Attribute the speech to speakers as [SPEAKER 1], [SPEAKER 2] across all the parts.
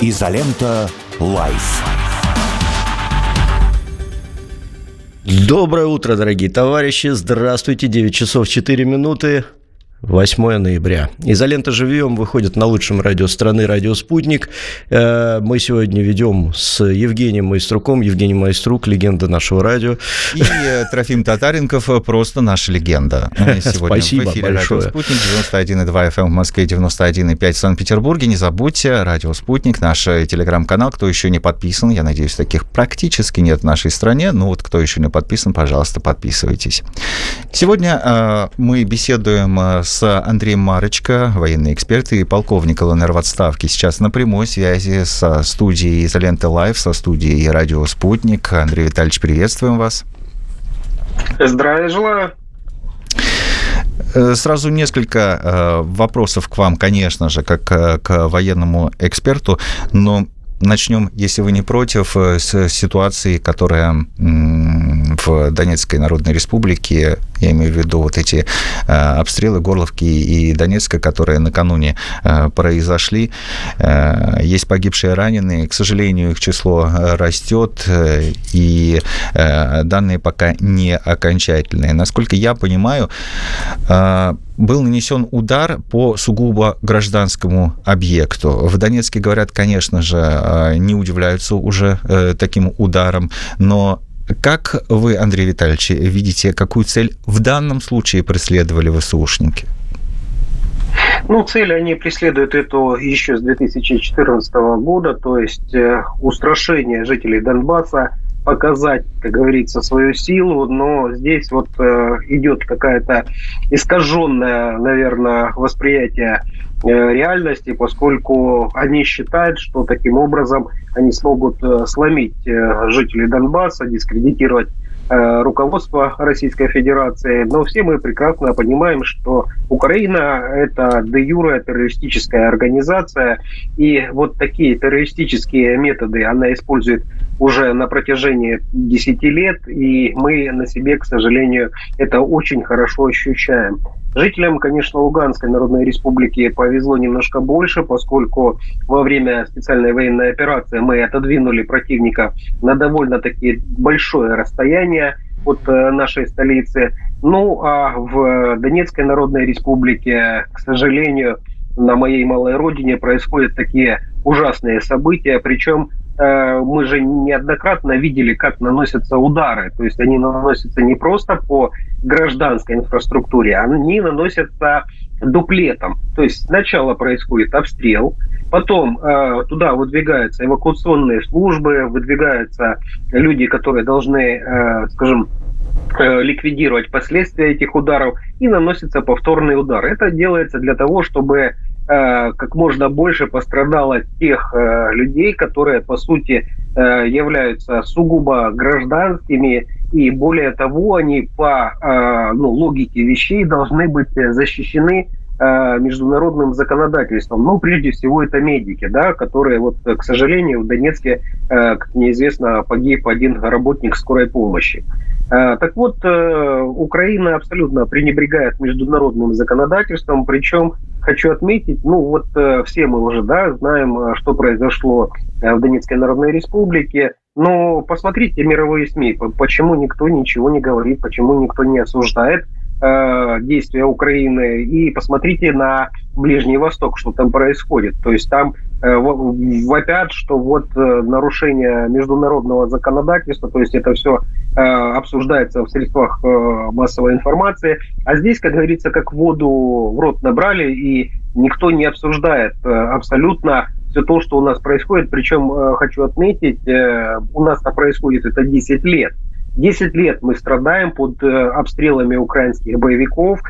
[SPEAKER 1] Изолента. Live.
[SPEAKER 2] Доброе утро, дорогие товарищи. Здравствуйте. 9 часов 4 минуты. 8 ноября. Изолента «Живьем» выходит на лучшем радио страны «Радио Спутник». Э, мы сегодня ведем с Евгением Майструком. Евгений Майструк, легенда нашего радио.
[SPEAKER 3] И э, Трофим Татаренков, э, просто наша легенда.
[SPEAKER 2] Сегодня Спасибо в эфире большое.
[SPEAKER 3] «Радио Спутник», 91,2 FM эм в Москве, 91,5 в Санкт-Петербурге. Не забудьте, «Радио Спутник», наш телеграм-канал. Кто еще не подписан, я надеюсь, таких практически нет в нашей стране. Ну вот, кто еще не подписан, пожалуйста, подписывайтесь. Сегодня мы беседуем с Андреем Марочко, военный эксперт и полковник ЛНР в отставке. Сейчас на прямой связи со студией «Изолента Лайв», со студией «Радио Спутник». Андрей Витальевич, приветствуем вас.
[SPEAKER 4] Здравия желаю.
[SPEAKER 3] Э, сразу несколько э, вопросов к вам, конечно же, как э, к военному эксперту, но начнем, если вы не против, с ситуации, которая в Донецкой Народной Республике я имею в виду вот эти э, обстрелы Горловки и Донецка, которые накануне э, произошли. Э, есть погибшие раненые. К сожалению, их число растет, э, и э, данные пока не окончательные. Насколько я понимаю, э, был нанесен удар по сугубо гражданскому объекту. В Донецке, говорят, конечно же, э, не удивляются уже э, таким ударом, но как вы, Андрей Витальевич, видите, какую цель в данном случае преследовали ВСУшники?
[SPEAKER 4] Ну, цель они преследуют эту еще с 2014 года, то есть э, устрашение жителей Донбасса, показать, как говорится, свою силу, но здесь вот э, идет какая-то искаженная, наверное, восприятие э, реальности, поскольку они считают, что таким образом они смогут э, сломить э, жителей Донбасса, дискредитировать руководства Российской Федерации, но все мы прекрасно понимаем, что Украина – это де юре террористическая организация, и вот такие террористические методы она использует уже на протяжении 10 лет, и мы на себе, к сожалению, это очень хорошо ощущаем. Жителям, конечно, Луганской Народной Республики повезло немножко больше, поскольку во время специальной военной операции мы отодвинули противника на довольно-таки большое расстояние от э, нашей столицы. Ну, а в Донецкой Народной Республике, к сожалению, на моей малой родине происходят такие ужасные события, причем Э, мы же неоднократно видели, как наносятся удары. То есть они наносятся не просто по гражданской инфраструктуре, они наносятся дуплетом. То есть сначала происходит обстрел, потом э, туда выдвигаются эвакуационные службы, выдвигаются люди, которые должны, э, скажем, э, ликвидировать последствия этих ударов и наносится повторный удар. Это делается для того, чтобы Э, как можно больше пострадало тех э, людей, которые, по сути, э, являются сугубо гражданскими, и более того, они по ну, логике вещей должны быть защищены международным законодательством. Ну, прежде всего, это медики, да, которые, вот, к сожалению, в Донецке, как неизвестно, погиб один работник скорой помощи. Так вот, Украина абсолютно пренебрегает международным законодательством, причем хочу отметить, ну вот э, все мы уже да, знаем, э, что произошло э, в Донецкой Народной Республике, но посмотрите мировые СМИ, почему никто ничего не говорит, почему никто не осуждает э, действия Украины, и посмотрите на Ближний Восток, что там происходит. То есть там э, вопят, что вот э, нарушение международного законодательства, то есть это все э, обсуждается в средствах э, массовой информации, а здесь, как говорится, как воду в рот набрали, и никто не обсуждает э, абсолютно все то, что у нас происходит. Причем, э, хочу отметить, э, у нас это происходит это 10 лет. 10 лет мы страдаем под э, обстрелами украинских боевиков,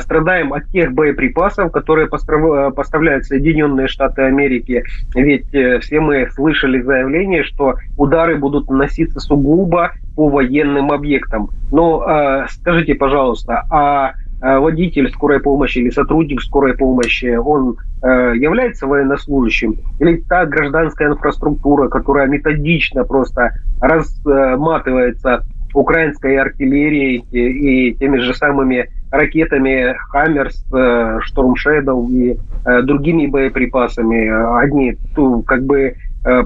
[SPEAKER 4] страдаем от тех боеприпасов, которые поставляют Соединенные Штаты Америки. Ведь все мы слышали заявление, что удары будут наноситься сугубо по военным объектам. Но скажите, пожалуйста, а водитель скорой помощи или сотрудник скорой помощи, он является военнослужащим? Или та гражданская инфраструктура, которая методично просто разматывается украинской артиллерией и теми же самыми ракетами «Хаммерс», «Шторм Шэдоу» и другими боеприпасами. Они как бы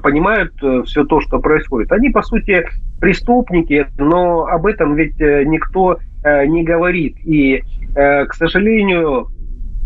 [SPEAKER 4] понимают все то, что происходит. Они, по сути, преступники, но об этом ведь никто не говорит. И, к сожалению,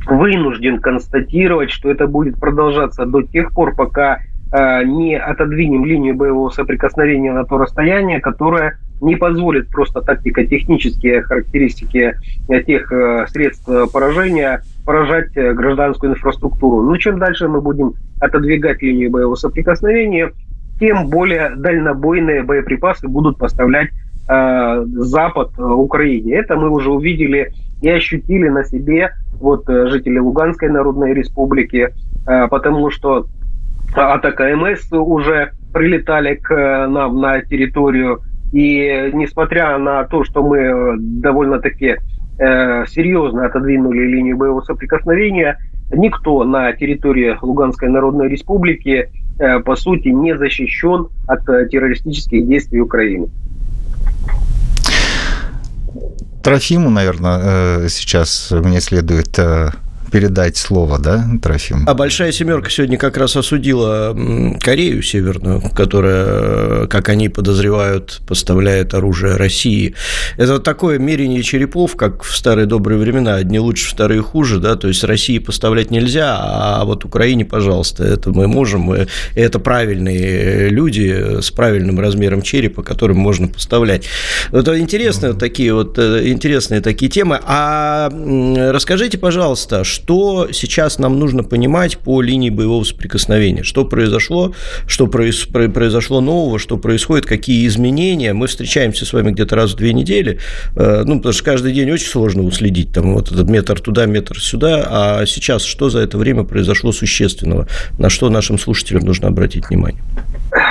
[SPEAKER 4] вынужден констатировать, что это будет продолжаться до тех пор, пока э, не отодвинем линию боевого соприкосновения на то расстояние, которое не позволит просто тактико-технические характеристики тех э, средств поражения поражать э, гражданскую инфраструктуру. Но чем дальше мы будем отодвигать линию боевого соприкосновения, тем более дальнобойные боеприпасы будут поставлять э, Запад Украине. Это мы уже увидели и ощутили на себе вот э, жители Луганской Народной Республики, э, потому что от АКМС уже прилетали к э, нам на территорию. И несмотря на то, что мы довольно-таки серьезно отодвинули линию боевого соприкосновения, никто на территории Луганской Народной Республики, по сути, не защищен от террористических действий Украины.
[SPEAKER 3] Трофиму, наверное, э, сейчас мне следует э, передать слово, да, Трофим?
[SPEAKER 2] А Большая Семерка сегодня как раз осудила Корею Северную, которая, как они подозревают, поставляет оружие России. Это такое мерение черепов, как в старые добрые времена, одни лучше, вторые хуже, да, то есть России поставлять нельзя, а вот Украине, пожалуйста, это мы можем, и это правильные люди с правильным размером черепа, которым можно поставлять. Это интересные mm-hmm. такие вот э, интересные такие темы. А расскажите, пожалуйста, что что сейчас нам нужно понимать по линии боевого соприкосновения, что произошло, что произошло нового, что происходит, какие изменения. Мы встречаемся с вами где-то раз в две недели, э, ну, потому что каждый день очень сложно уследить, там вот этот метр туда, метр сюда, а сейчас что за это время произошло существенного, на что нашим слушателям нужно обратить внимание?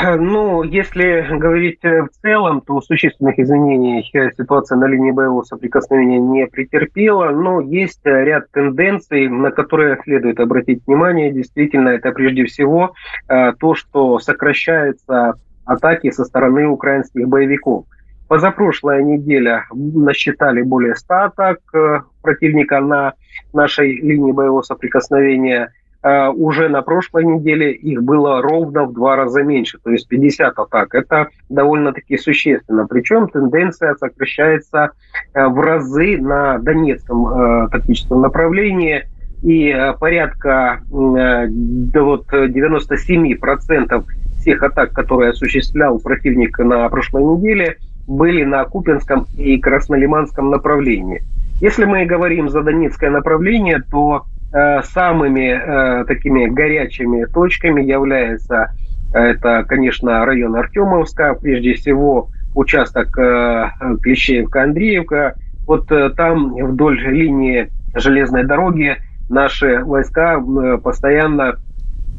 [SPEAKER 4] Ну, если говорить э, в целом, то существенных изменений ситуация на линии боевого соприкосновения не претерпела, но есть ряд тенденций, на которые следует обратить внимание. Действительно, это прежде всего э, то, что сокращаются атаки со стороны украинских боевиков. Позапрошлая неделя насчитали более 100 атак э, противника на нашей линии боевого соприкосновения – Э, уже на прошлой неделе их было ровно в два раза меньше, то есть 50 атак. Это довольно-таки существенно. Причем тенденция сокращается э, в разы на Донецком э, тактическом направлении. И порядка вот 97% всех атак, которые осуществлял противник на прошлой неделе, были на Купинском и Краснолиманском направлении. Если мы говорим за Донецкое направление, то Э, самыми э, такими горячими точками является э, это, конечно, район Артемовска, прежде всего участок Клещеевка-Андреевка. Вот там вдоль линии железной дороги наши войска постоянно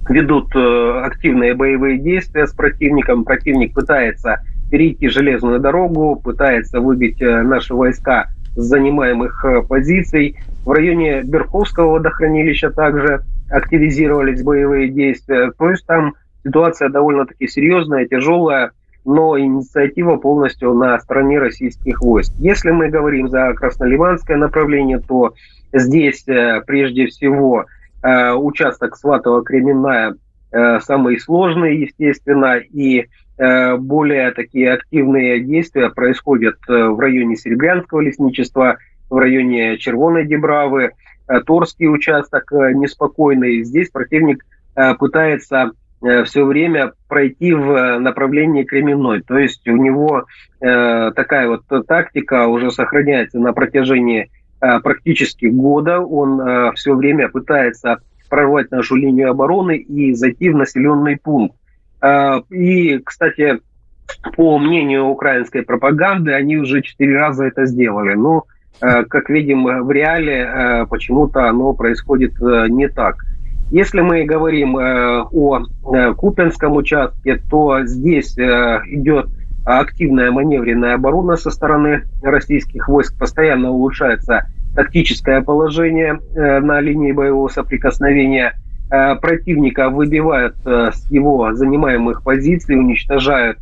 [SPEAKER 4] ведут активные боевые действия с противником. Противник пытается перейти железную дорогу, пытается выбить наши войска с занимаемых позиций. В районе Берховского водохранилища также активизировались боевые действия. То есть там ситуация довольно-таки серьезная, тяжелая, но инициатива полностью на стороне российских войск. Если мы говорим за Краснолиманское направление, то здесь э, прежде всего э, участок Сватово-Кременная э, самый сложный, естественно, и более такие активные действия происходят в районе Серебрянского лесничества – в районе Червоной Дебравы, э, Торский участок э, неспокойный. Здесь противник э, пытается все время пройти в направлении Кременной. То есть у него такая вот тактика уже сохраняется на протяжении практически года. Он все время пытается прорвать нашу линию обороны и зайти в населенный пункт. И, кстати, по мнению украинской пропаганды, они уже четыре раза это сделали. Но Э, как видим в реале, э, почему-то оно происходит э, не так. Если мы говорим о Купенском участке, то здесь идет активная маневренная оборона со стороны российских войск, постоянно улучшается тактическое положение на линии боевого соприкосновения. Противника выбивают с его занимаемых позиций, уничтожают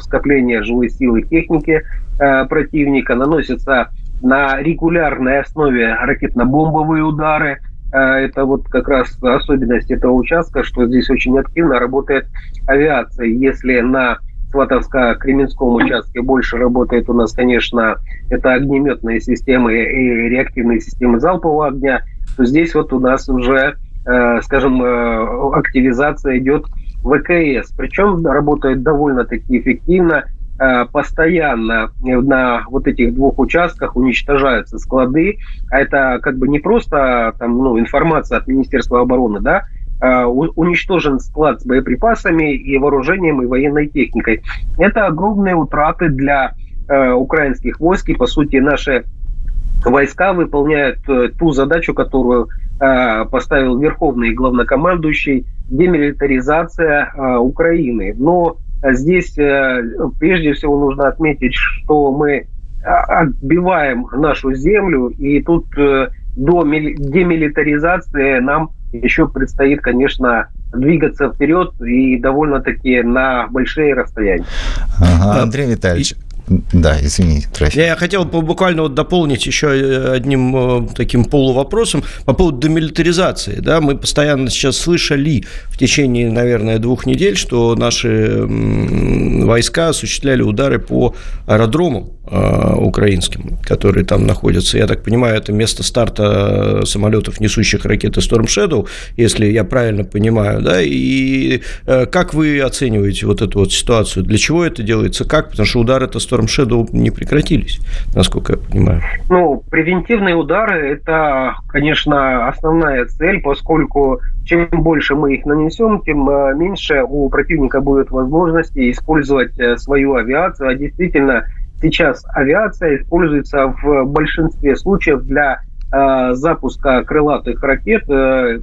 [SPEAKER 4] скопление живой силы техники противника, наносятся на регулярной основе ракетно-бомбовые удары. Это вот как раз особенность этого участка, что здесь очень активно работает авиация. Если на Сватовско-Кременском участке больше работает у нас, конечно, это огнеметные системы и реактивные системы залпового огня, то здесь вот у нас уже, э, скажем, э, активизация идет ВКС. Причем работает довольно-таки эффективно. Э, постоянно на вот этих двух участках уничтожаются склады. А это как бы не просто там, ну, информация от Министерства обороны, да, Э, уничтожен склад с боеприпасами и вооружением и военной техникой. Это огромные утраты для э, украинских войск и, по сути, наши войска выполняют э, ту задачу, которую поставил верховный главнокомандующий демилитаризация Украины. Но здесь прежде всего нужно отметить, что мы отбиваем нашу землю, и тут до демилитаризации нам еще предстоит, конечно, двигаться вперед и довольно-таки на большие расстояния.
[SPEAKER 3] Ага, Андрей Витальевич, да, извините,
[SPEAKER 2] Трофим. Я хотел буквально вот дополнить еще э, одним э, таким полувопросом по поводу демилитаризации. Да, мы постоянно сейчас слышали в течение, наверное, двух недель, что наши войска осуществляли удары по аэродромам э, украинским, которые там находятся. Я так понимаю, это место старта самолетов, несущих ракеты Storm Shadow, если я правильно понимаю. Да? И как вы оцениваете вот эту вот ситуацию? Для чего это делается? Как? Потому что удар это Storm Storm Shadow не прекратились, насколько я понимаю.
[SPEAKER 4] Ну, превентивные удары – это, конечно, основная цель, поскольку чем больше мы их нанесем, тем э, меньше у противника будет возможности использовать э, свою авиацию. А действительно, сейчас авиация используется в большинстве случаев для э, запуска крылатых ракет, э,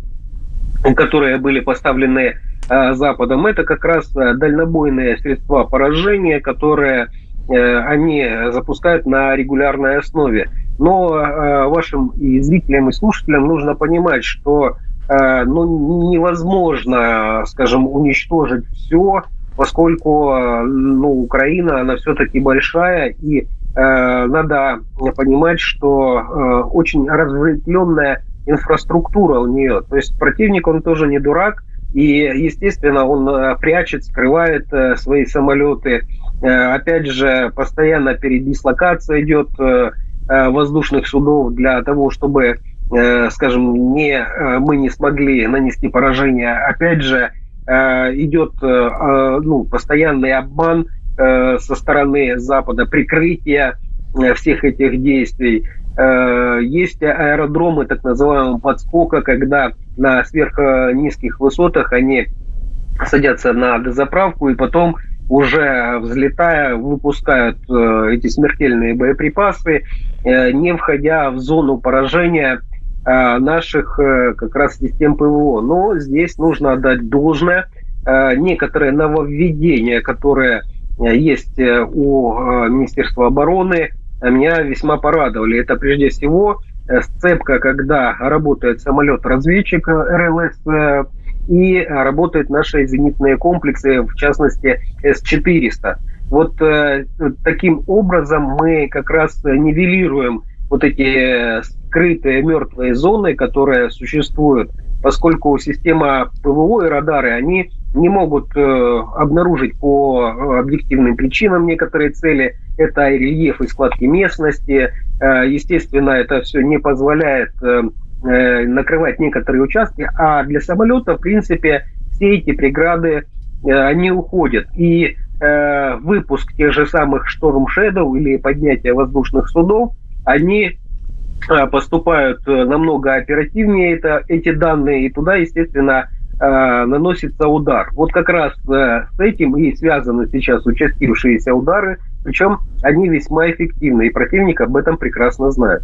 [SPEAKER 4] которые были поставлены э, Западом. Это как раз дальнобойные средства поражения, которые Э, они запускают на регулярной основе. Но э, вашим и зрителям, и слушателям нужно понимать, что э, ну, невозможно, скажем, уничтожить все, поскольку ну, Украина, она все-таки большая, и надо понимать, что очень разветвленная инфраструктура у нее. То есть противник, он тоже не дурак, и, естественно, он прячет, скрывает свои самолеты, Э, опять же, постоянно передислокация идет э, э, воздушных судов для того, чтобы, скажем, не, мы не смогли нанести поражение. Опять же, идет ну, постоянный обман со стороны Запада, прикрытие всех этих действий. Есть аэродромы так называемого подскока, когда на сверхнизких высотах они садятся на дозаправку и потом уже взлетая, выпускают э, эти смертельные боеприпасы, э, не входя в зону поражения э, наших как раз систем ПВО. Но здесь нужно отдать должное. Некоторые нововведения, которые есть у Министерства обороны, меня весьма порадовали. Это прежде всего сцепка, когда работает самолет-разведчик РЛС и э, работают наши зенитные комплексы, в частности С-400. Вот э, таким образом мы как раз нивелируем вот эти скрытые мертвые зоны, которые существуют, поскольку система ПВО и радары, они не могут э, обнаружить по объективным причинам некоторые цели. Это рельеф и складки местности. Э, естественно, это все не позволяет э, Э, накрывать некоторые участки, а для самолета, в принципе, все эти преграды, э, они уходят. И э, выпуск тех же самых Storm Shadow или поднятие воздушных судов, они поступают намного оперативнее это, эти данные, и туда, естественно, наносится удар. Вот как раз с этим и связаны сейчас участившиеся удары, причем они весьма эффективны, и противник об этом прекрасно знает.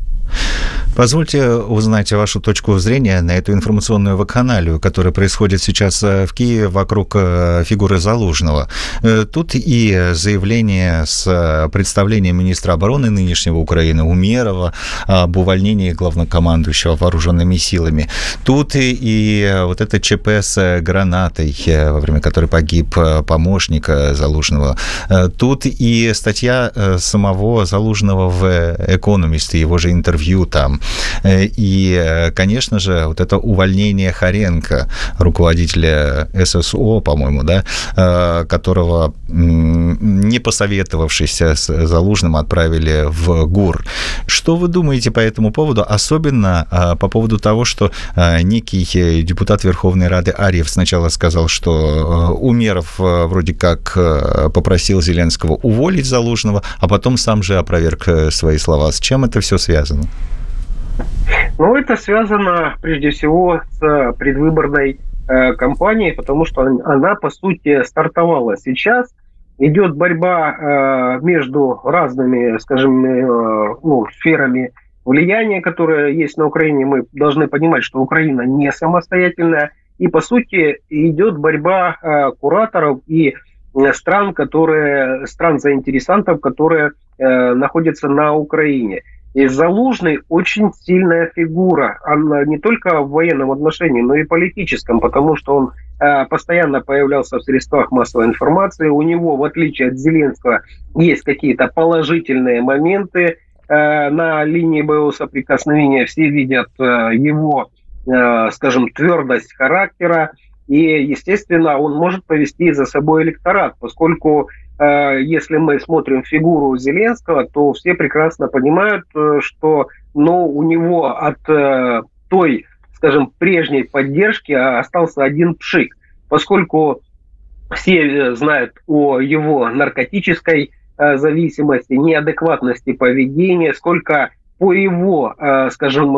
[SPEAKER 3] Позвольте узнать вашу точку зрения на эту информационную вакханалию, которая происходит сейчас э, в Киеве вокруг э, фигуры Залужного. Э, тут и заявление с представлением министра обороны нынешнего Украины Умерова об увольнении главнокомандующего вооруженными силами. Тут и, вот это ЧП с гранатой, во время которой погиб помощник Залужного. Тут и статья самого Залужного в «Экономист», его же интервью там. Э, и, э, конечно же, вот это увольнение Харенко, руководителя ССО, по-моему, да, э, которого, не посоветовавшись с Залужным, отправили в ГУР. Что вы думаете по этому поводу, особенно по поводу того, что некий депутат Верховной Рады Арьев сначала сказал, что Умеров вроде как попросил Зеленского уволить Залужного, а потом сам же опроверг свои слова. С чем это все связано?
[SPEAKER 4] Ну, это связано прежде всего с предвыборной э, кампанией, потому что она, по сути, стартовала сейчас. Идет борьба э, между разными, скажем, э, ну, сферами влияния, которые есть на Украине. Мы должны понимать, что Украина не самостоятельная. И, по сути, идет борьба э, кураторов и э, стран, которые, стран заинтересантов, которые э, находятся на Украине. И Залужный очень сильная фигура, она не только в военном отношении, но и политическом, потому что он э, постоянно появлялся в средствах массовой информации. У него, в отличие от Зеленского, есть какие-то положительные моменты э, на линии боевого соприкосновения. Все видят э, его, э, скажем, твердость характера. И, естественно, он может повести за собой электорат, поскольку если мы смотрим фигуру Зеленского, то все прекрасно понимают, э, что ну, у него от э, той, скажем, прежней поддержки остался один пшик, поскольку все знают о его наркотической зависимости, неадекватности поведения, сколько по его, скажем,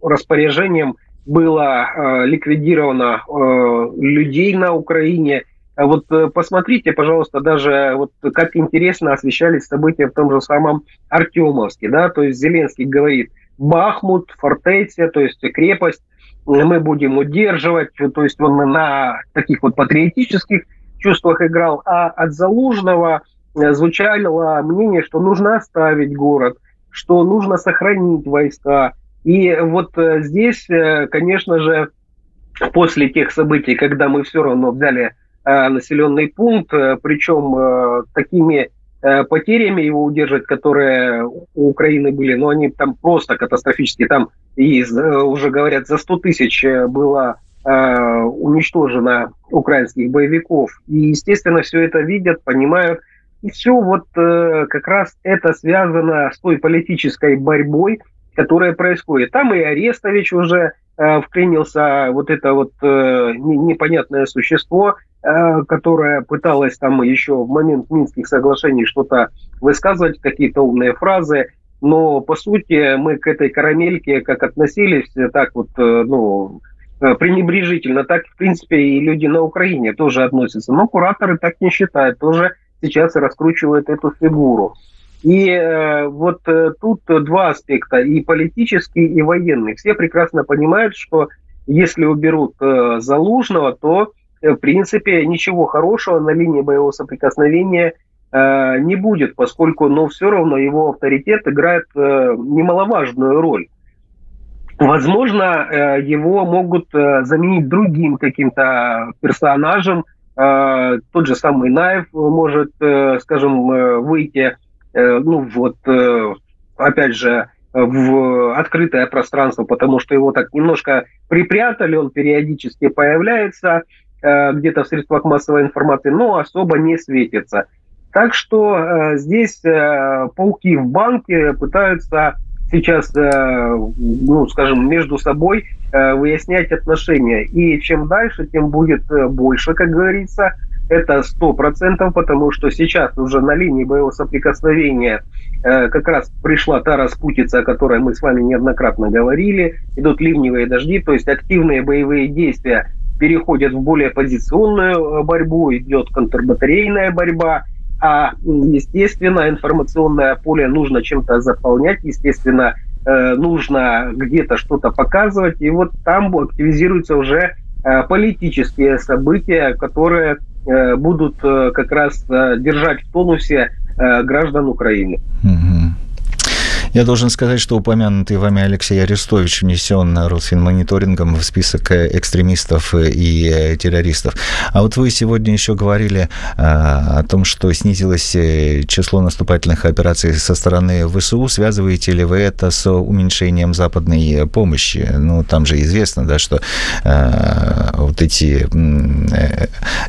[SPEAKER 4] распоряжениям было ликвидировано людей на Украине – а вот э, посмотрите, пожалуйста, даже вот как интересно освещались события в том же самом Артемовске, да, то есть Зеленский говорит, Бахмут, фортеция, то есть крепость, мы будем удерживать, то есть он на таких вот патриотических чувствах играл, а от Залужного э, звучало мнение, что нужно оставить город, что нужно сохранить войска. И вот э, здесь, конечно же, после тех событий, когда мы все равно взяли Э, населенный пункт, э, причем э, такими потерями его удержать, которые у Украины были, но они там просто катастрофические. Там и уже говорят, за 100 тысяч было уничтожено украинских боевиков. И, естественно, все это видят, понимают. И все вот как раз это связано с той политической борьбой, которая происходит. Там и Арестович уже вклинился, вот это вот непонятное существо – Э, которая пыталась там еще в момент Минских соглашений что-то высказывать, какие-то умные фразы, но по сути мы к этой карамельке как относились, так вот, э, ну, э, пренебрежительно, так, в принципе, и люди на Украине тоже относятся. Но кураторы так не считают, тоже сейчас раскручивают эту фигуру. И э, вот э, тут два аспекта, и политический, и военный. Все прекрасно понимают, что если уберут э, Залужного, то Э, в принципе, ничего хорошего на линии боевого соприкосновения э, не будет, поскольку, но все равно его авторитет играет э, немаловажную роль. Возможно, э, его могут э, заменить другим каким-то персонажем. Э, тот же самый Наев может, э, скажем, э, выйти, э, ну вот, э, опять же, в открытое пространство, потому что его так немножко припрятали, он периодически появляется, Э, где-то в средствах массовой информации, но особо не светится. Так что э, здесь э, пауки в банке пытаются сейчас, э, ну, скажем, между собой э, выяснять отношения. И чем дальше, тем будет э, больше, как говорится. Это сто процентов, потому что сейчас уже на линии боевого соприкосновения э, как раз пришла та распутица, о которой мы с вами неоднократно говорили. Идут ливневые дожди, то есть активные боевые действия переходят в более позиционную э, борьбу, идет контрбатарейная борьба, а, естественно, информационное поле нужно чем-то заполнять. Естественно, нужно где-то что-то показывать, и вот там активизируются уже политические события, которые будут как раз держать в тонусе граждан Украины.
[SPEAKER 3] Я должен сказать, что упомянутый вами Алексей Арестович внесен Росфинмониторингом в список э, экстремистов и э, террористов. А вот вы сегодня еще говорили э, о том, что снизилось число наступательных операций со стороны ВСУ. Связываете ли вы это с уменьшением западной помощи? Ну, там же известно, да, что вот эти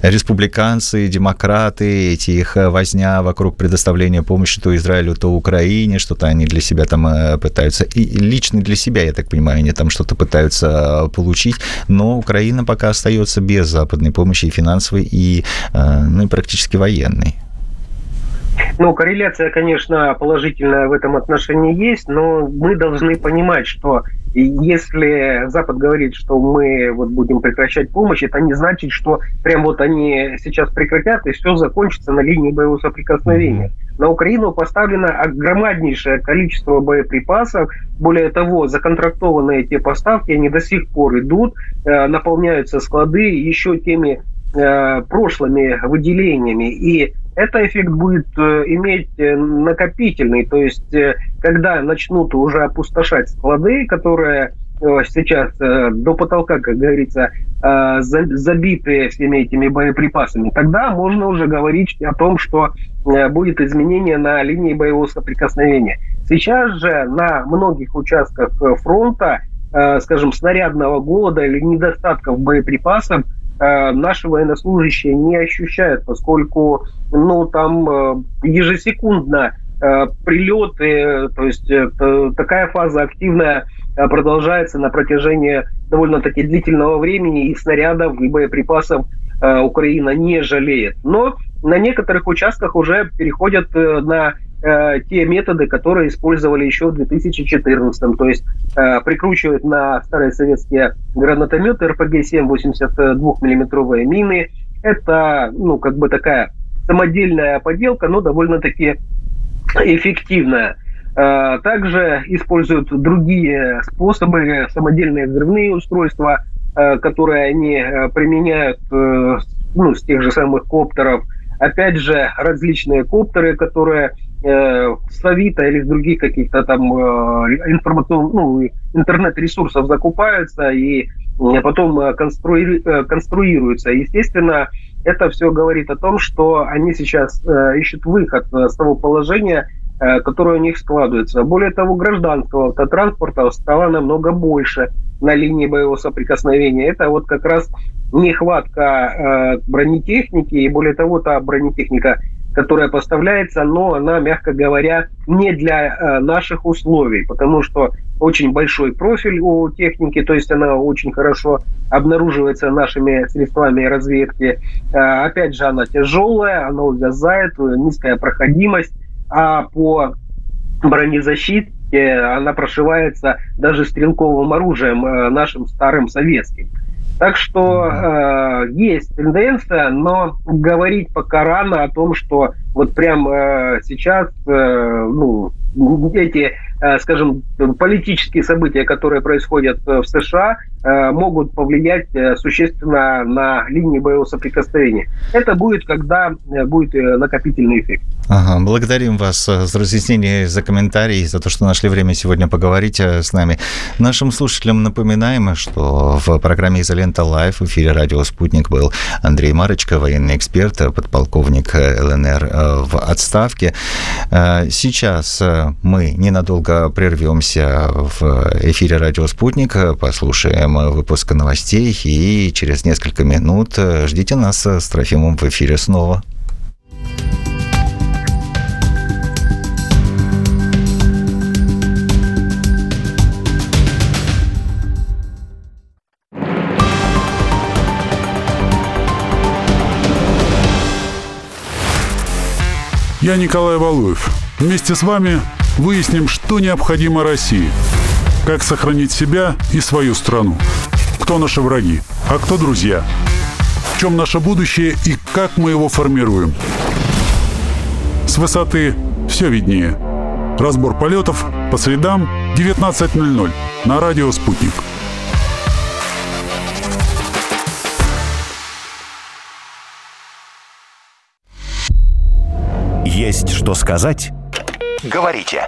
[SPEAKER 3] республиканцы, демократы, эти их возня вокруг предоставления помощи то Израилю, то Украине, что-то они для себя себя там э, пытаются, и лично для себя, я так понимаю, они там что-то пытаются э, получить, но Украина пока остается без западной помощи и финансовой, и, э, ну, и практически военной.
[SPEAKER 4] Ну, корреляция, конечно, положительная в этом отношении есть, но мы должны понимать, что если Запад говорит, что мы вот будем прекращать помощь, это не значит, что прям вот они сейчас прекратят и все закончится на линии боевого соприкосновения. На Украину поставлено огромнейшее количество боеприпасов. Более того, законтрактованные эти поставки, они до сих пор идут, э, наполняются склады еще теми э, прошлыми выделениями. И это эффект будет э, иметь э, накопительный. То есть, э, когда начнут уже опустошать склады, которые сейчас до потолка, как говорится, забиты всеми этими боеприпасами, тогда можно уже говорить о том, что будет изменение на линии боевого соприкосновения. Сейчас же на многих участках фронта, скажем, снарядного голода или недостатков боеприпасов – наши военнослужащие не ощущают, поскольку ну, там э, ежесекундно э, прилеты, то есть такая фаза активная продолжается на протяжении довольно-таки длительного времени, и снарядов, и боеприпасов Украина не жалеет. Но на некоторых участках уже переходят на э, те методы, которые использовали еще в 2014 То есть э, прикручивают на старые советские гранатометы РПГ-7 82-миллиметровые мины. Это, ну, как бы такая самодельная поделка, но довольно-таки эффективная. Э, также используют другие способы, самодельные взрывные устройства, э, которые они э, применяют ну, с тех же самых коптеров. Опять же, различные коптеры, которые э, с Авито или с других каких-то там э, информационных, ну, интернет-ресурсов закупаются и э, потом э, конструи, конструируются. Естественно, это все говорит о том, что они сейчас ищут выход с того положения, которое у них складывается. Более того, гражданского автотранспорта стало намного больше на линии боевого соприкосновения. Это вот как раз нехватка э, бронетехники, и более того, та бронетехника, которая поставляется, но она, мягко говоря, не для э, наших условий, потому что очень большой профиль у техники, то есть она очень хорошо обнаруживается нашими средствами разведки. Э, опять же, она тяжелая, она увязает, низкая проходимость, а по бронезащите она прошивается даже стрелковым оружием э, нашим старым советским. Так что э, есть тенденция, но говорить пока рано о том, что вот прям э, сейчас э, ну, эти Э, скажем, политические события, которые происходят э, в США, могут повлиять существенно на линии боевого соприкосновения. Это будет, когда будет накопительный эффект.
[SPEAKER 3] Ага, благодарим вас за разъяснение, за комментарии, за то, что нашли время сегодня поговорить с нами. Нашим слушателям напоминаем, что в программе «Изолента Лайв» в эфире «Радио Спутник» был Андрей Марочка, военный эксперт, подполковник ЛНР в отставке. Сейчас мы ненадолго прервемся в эфире «Радио Спутник», послушаем выпуск новостей, и через несколько минут ждите нас с Трофимом в эфире снова.
[SPEAKER 5] Я Николай Валуев. Вместе с вами выясним, что необходимо России. Как сохранить себя и свою страну. Кто наши враги, а кто друзья. В чем наше будущее и как мы его формируем. С высоты все виднее. Разбор полетов по средам 19.00 на радио «Спутник».
[SPEAKER 1] Есть что сказать? Говорите.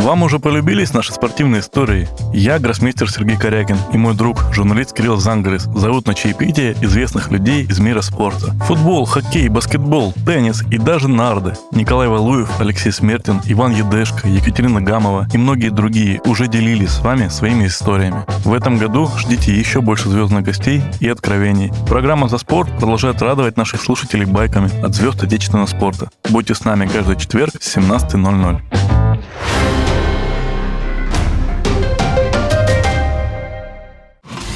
[SPEAKER 6] Вам уже полюбились наши спортивные истории? Я гроссмейстер Сергей Корякин и мой друг, журналист Кирилл Зангарис, зовут на чаепитие известных людей из мира спорта. Футбол, хоккей, баскетбол, теннис и даже нарды. Николай Валуев, Алексей Смертин, Иван Едешко, Екатерина Гамова и многие другие уже делились с вами своими историями. В этом году ждите еще больше звездных гостей и откровений. Программа «За спорт» продолжает радовать наших слушателей байками от звезд отечественного спорта. Будьте с нами каждый четверг с 17.00.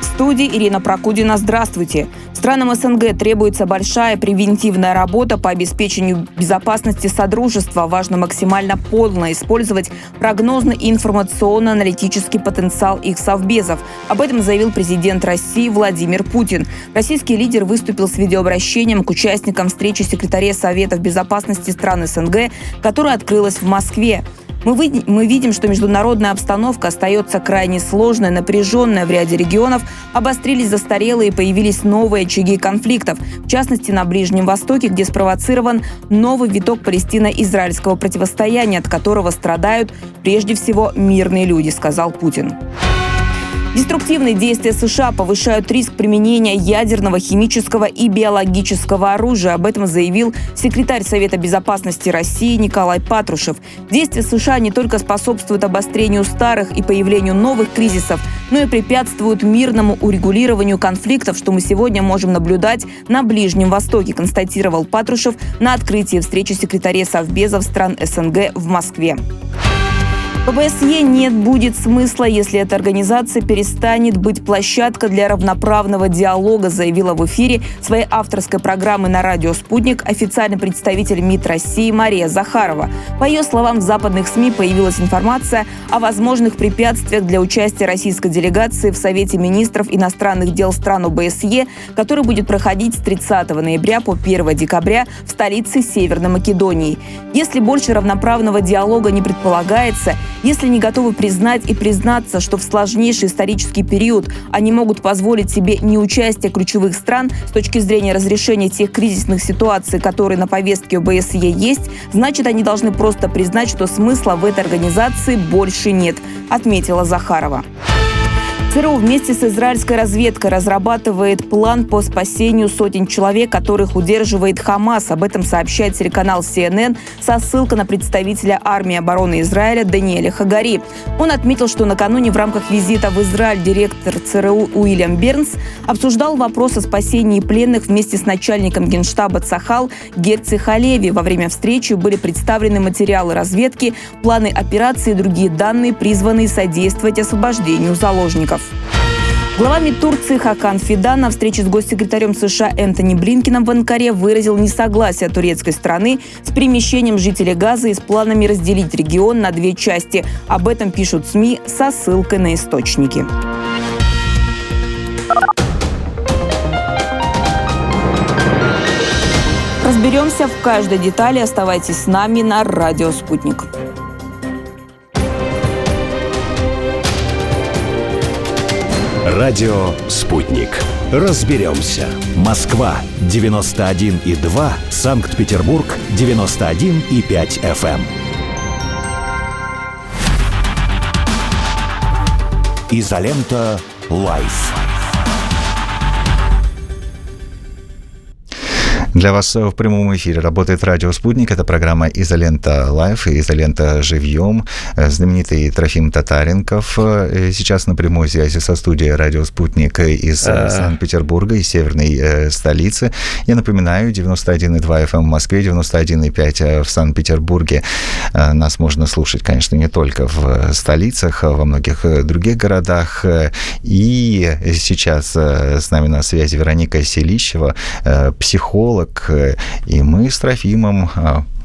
[SPEAKER 7] В студии Ирина Прокудина. Здравствуйте. Странам СНГ требуется большая превентивная работа по обеспечению безопасности Содружества. Важно максимально полно использовать прогнозный информационно-аналитический потенциал их совбезов. Об этом заявил президент России Владимир Путин. Российский лидер выступил с видеообращением к участникам встречи секретаря Советов безопасности стран СНГ, которая открылась в Москве. Мы, вы, мы видим, что международная обстановка остается крайне сложной, напряженная в ряде регионов, обострились застарелые и появились новые очаги конфликтов, в частности на Ближнем Востоке, где спровоцирован новый виток палестино-израильского противостояния, от которого страдают прежде всего мирные люди, сказал Путин. Деструктивные действия США повышают риск применения ядерного, химического и биологического оружия. Об этом заявил секретарь Совета безопасности России Николай Патрушев. Действия США не только способствуют обострению старых и появлению новых кризисов, но и препятствуют мирному урегулированию конфликтов, что мы сегодня можем наблюдать на Ближнем Востоке, констатировал Патрушев на открытии встречи секретарей Совбезов стран СНГ в Москве. ОБСЕ нет будет смысла, если эта организация перестанет быть площадкой для равноправного диалога, заявила в эфире своей авторской программы на радио «Спутник» официальный представитель МИД России Мария Захарова. По ее словам, в западных СМИ появилась информация о возможных препятствиях для участия российской делегации в Совете министров иностранных дел стран ОБСЕ, который будет проходить с 30 ноября по 1 декабря в столице Северной Македонии. Если больше равноправного диалога не предполагается, если не готовы признать и признаться, что в сложнейший исторический период они могут позволить себе неучастие ключевых стран с точки зрения разрешения тех кризисных ситуаций, которые на повестке ОБСЕ есть, значит, они должны просто признать, что смысла в этой организации больше нет, отметила Захарова. ЦРУ вместе с израильской разведкой разрабатывает план по спасению сотен человек, которых удерживает Хамас. Об этом сообщает телеканал CNN со ссылкой на представителя армии обороны Израиля Даниэля Хагари. Он отметил, что накануне в рамках визита в Израиль директор ЦРУ Уильям Бернс обсуждал вопрос о спасении пленных вместе с начальником генштаба Цахал Герци Халеви. Во время встречи были представлены материалы разведки, планы операции и другие данные, призванные содействовать освобождению заложников. Глава МИД Турции Хакан Фидан на встрече с госсекретарем США Энтони Блинкином в Анкаре выразил несогласие турецкой страны с перемещением жителей Газа и с планами разделить регион на две части. Об этом пишут СМИ со ссылкой на источники. Разберемся в каждой детали. Оставайтесь с нами на «Радио Спутник».
[SPEAKER 1] Радио «Спутник». Разберемся. Москва, 91,2. Санкт-Петербург, 91,5 FM. Изолента «Live».
[SPEAKER 3] Для вас в прямом эфире работает радио «Спутник». Это программа «Изолента Live» и «Изолента Живьем». Знаменитый Трофим Татаренков э, сейчас на прямой связи со студией «Радио Спутник» из а... Санкт-Петербурга, из северной э, столицы. Я напоминаю, 91,2 FM эм в Москве, 91,5 в Санкт-Петербурге. Нас можно слушать, конечно, не только в столицах, а во многих других городах. И сейчас с нами на связи Вероника Селищева, психолог, и мы с Трофимом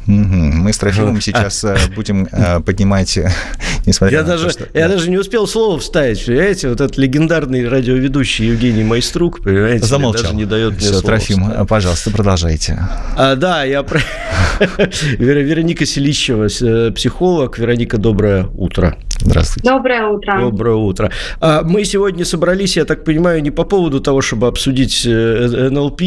[SPEAKER 3] мы с Трофимом сейчас э, будем э, поднимать,
[SPEAKER 2] несмотря я на даже, то, что... Я даже не успел слово вставить, понимаете? Вот этот легендарный радиоведущий Евгений Майструк, понимаете?
[SPEAKER 3] Замолчал. Даже не дает мне Все, Трофим, вставить. пожалуйста, продолжайте.
[SPEAKER 2] А, да, я... Вероника Селищева, э, психолог. Вероника, доброе утро.
[SPEAKER 8] Здравствуйте. Доброе утро.
[SPEAKER 2] Доброе утро. А мы сегодня собрались, я так понимаю, не по поводу того, чтобы обсудить НЛП,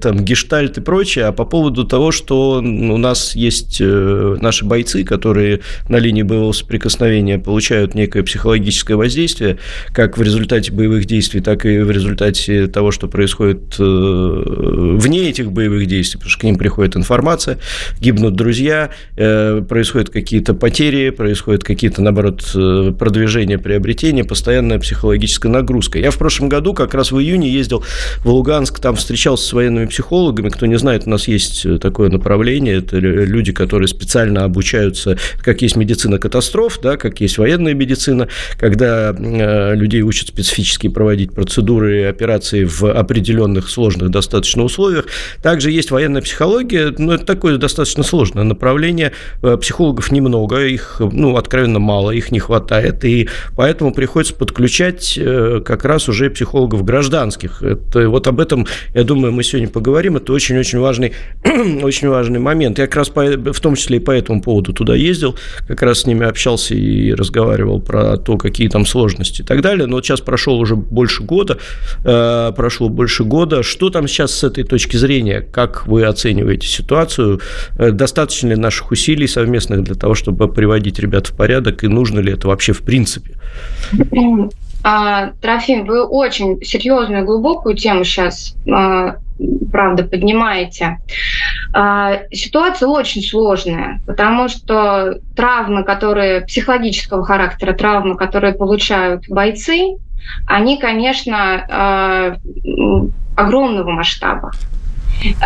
[SPEAKER 2] там, гештальт и прочее, а по поводу того, что у нас есть э, наши бойцы, которые на линии боевого соприкосновения получают некое психологическое воздействие, как в результате боевых действий, так и в результате того, что происходит э, вне этих боевых действий, потому что к ним приходит информация, гибнут друзья, э, происходят какие-то потери, происходят какие-то, наоборот, продвижения, приобретения, постоянная психологическая нагрузка. Я в прошлом году, как раз в июне, ездил в Луганск, там встречался с военными психологами. Кто не знает, у нас есть такое направление, это люди, которые специально обучаются, как есть медицина катастроф, да, как есть военная медицина, когда э, людей учат специфически проводить процедуры и операции в определенных сложных достаточно условиях. Также есть военная психология, но это такое достаточно сложное направление. Э, психологов немного, их, ну, откровенно мало, их не хватает, и поэтому приходится подключать э, как раз уже психологов гражданских. Это, вот об этом, я думаю, мы сегодня поговорим. Это очень-очень важный, очень важный момент. Я как раз по, в том числе и по этому поводу туда ездил, как раз с ними общался и разговаривал про то, какие там сложности и так далее. Но вот сейчас прошел уже больше года, э, прошло больше года. Что там сейчас с этой точки зрения? Как вы оцениваете ситуацию? Э, достаточно ли наших усилий совместных для того, чтобы приводить ребят в порядок? И нужно ли это вообще в принципе?
[SPEAKER 8] А, Трофим, вы очень серьезную, глубокую тему сейчас, а, правда, поднимаете. А, ситуация очень сложная, потому что травмы, которые психологического характера, травмы, которые получают бойцы, они, конечно, огромного масштаба.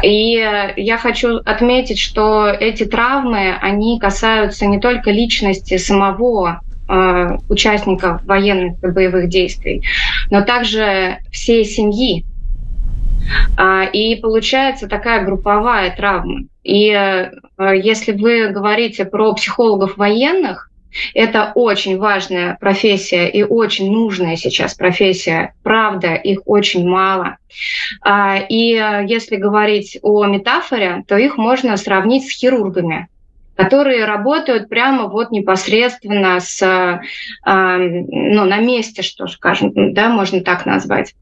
[SPEAKER 8] И я хочу отметить, что эти травмы, они касаются не только личности самого участников военных и боевых действий, но также всей семьи. А, и получается такая групповая травма. И э, если вы говорите про психологов военных, это очень важная профессия и очень нужная сейчас профессия. Правда, их очень мало. А, и э, если говорить о метафоре, то их можно сравнить с хирургами которые работают прямо вот непосредственно с, э, ну, на месте, что скажем, да, можно так назвать.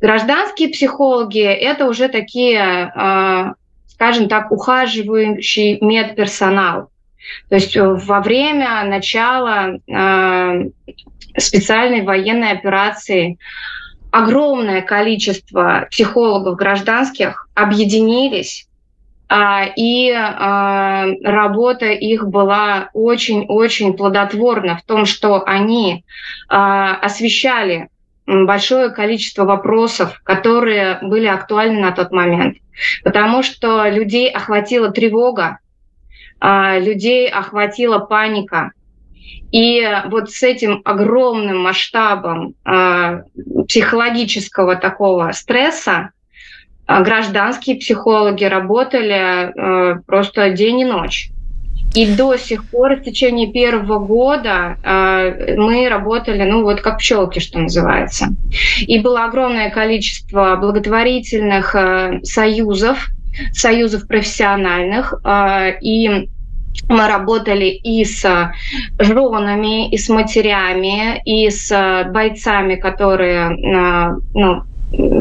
[SPEAKER 8] Гражданские психологи – это уже такие, э, скажем так, ухаживающий медперсонал. То есть во время начала э, специальной военной операции огромное количество психологов гражданских объединились а, и а, работа их была очень-очень плодотворна в том, что они а, освещали большое количество вопросов, которые были актуальны на тот момент. Потому что людей охватила тревога, людей охватила паника. И вот с этим огромным масштабом психологического такого стресса а гражданские психологи работали э, просто день и ночь. И до сих пор, в течение первого года, э, мы работали, ну вот как пчелки, что называется. И было огромное количество благотворительных э, союзов, союзов профессиональных, и мы работали и с женами, и с матерями, и с бойцами, которые ну,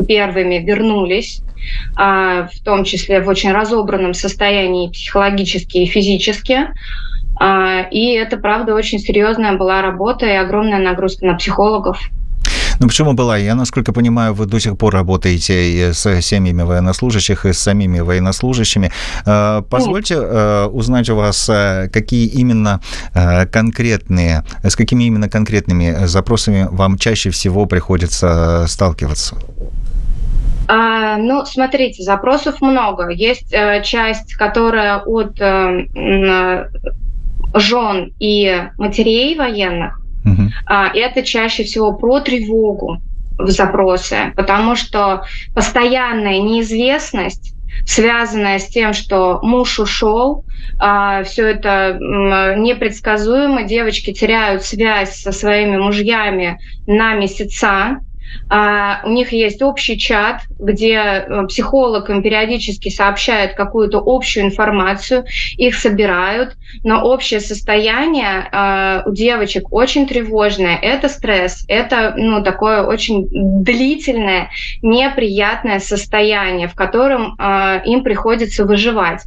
[SPEAKER 8] первыми вернулись а, в том числе в очень разобранном состоянии психологически и физически. А, и это, правда, очень серьезная была работа и огромная нагрузка на психологов.
[SPEAKER 3] Ну, почему была? Я, насколько понимаю, вы до сих пор работаете с семьями военнослужащих и с самими военнослужащими. Э, позвольте э, узнать у вас, какие именно конкретные, с какими именно конкретными запросами вам чаще всего приходится сталкиваться?
[SPEAKER 8] А, ну, смотрите, запросов много. Есть э, часть, которая от э, э, жен и матерей военных. Угу. А, это чаще всего про тревогу в запросе, потому что постоянная неизвестность связанная с тем, что муж ушел, а, все это непредсказуемо, девочки теряют связь со своими мужьями на месяца, у них есть общий чат, где э, психолог им периодически сообщает какую-то общую информацию, их собирают, но общее состояние а, у девочек очень тревожное. Это стресс, это ну, такое очень длительное, неприятное состояние, в котором а, им приходится выживать.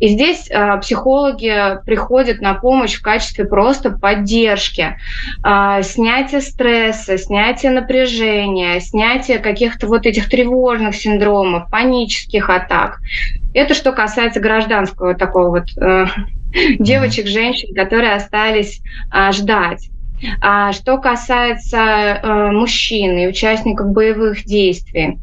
[SPEAKER 8] И здесь э, психологи приходят на помощь в качестве просто поддержки, э, снятия стресса, снятия напряжения, снятия каких-то вот этих тревожных синдромов, панических атак. Это что касается гражданского такого вот э, девочек, женщин, которые остались э, ждать. А что касается э, мужчин и участников боевых действий,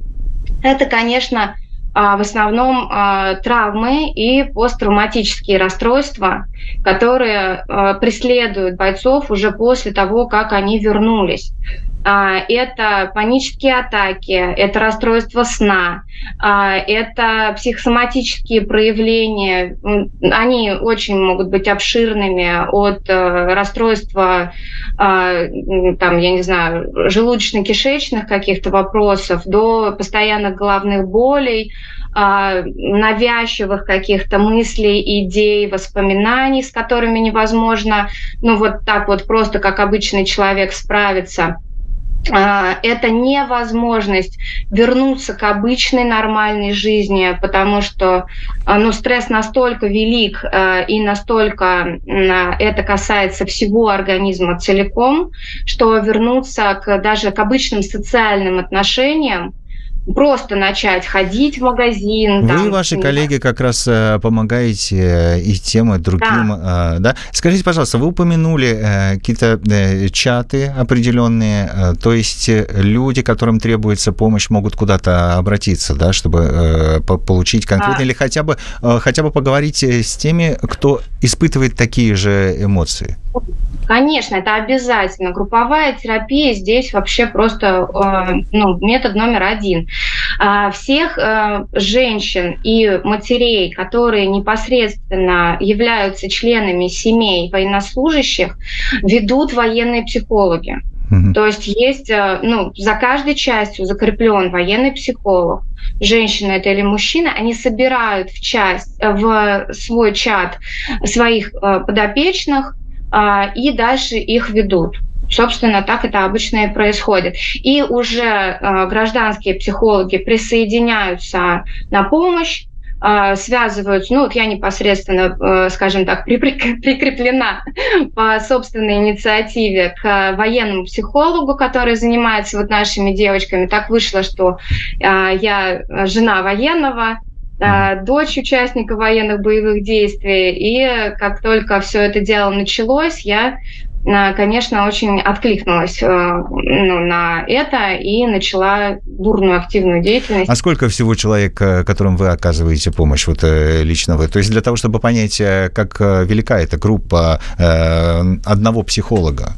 [SPEAKER 8] это, конечно, в основном а, травмы и посттравматические расстройства, которые а, преследуют бойцов уже после того, как они вернулись. А, это панические атаки, это расстройство сна, а, это психосоматические проявления. Они очень могут быть обширными от э, расстройства, а, там, я не знаю, желудочно-кишечных каких-то вопросов до постоянных головных болей, навязчивых каких-то мыслей, идей, воспоминаний, с которыми невозможно, ну вот так вот просто как обычный человек справиться – это невозможность вернуться к обычной нормальной жизни, потому что а, ну, стресс настолько велик а, и настолько это касается всего организма целиком, что вернуться к, даже к обычным социальным отношениям просто начать ходить в магазин.
[SPEAKER 3] Вы там, и ваши коллеги как раз э, помогаете э, и тем, и другим. Да. Э, да? Скажите, пожалуйста, вы упомянули какие-то чаты определенные, то есть люди, которым требуется помощь, могут куда-то обратиться, да, чтобы получить конкретно, а. или хотя бы, хотя бы поговорить с теми, кто испытывает такие же эмоции?
[SPEAKER 8] Конечно, это обязательно. Групповая терапия здесь вообще просто ну, метод номер один. А, всех э, женщин и матерей, которые непосредственно являются членами семей военнослужащих, ведут военные психологи. То есть есть, э, ну, за каждой частью закреплен военный психолог. Женщина это или мужчина, они собирают в часть, в свой чат своих э, подопечных и дальше их ведут. Собственно, так это обычно и происходит. И уже э, гражданские психологи присоединяются на помощь, э, связываются, ну вот я непосредственно, э, скажем так, прикреплена по собственной инициативе к военному психологу, который занимается вот нашими девочками. Так вышло, что я жена военного, дочь участника военных боевых действий, и как только все это дело началось, я конечно, очень откликнулась э, ну, на это и начала бурную активную деятельность.
[SPEAKER 3] А сколько всего человек, э, которым вы оказываете помощь, вот э, лично вы? То есть для того, чтобы понять, как велика эта группа одного психолога?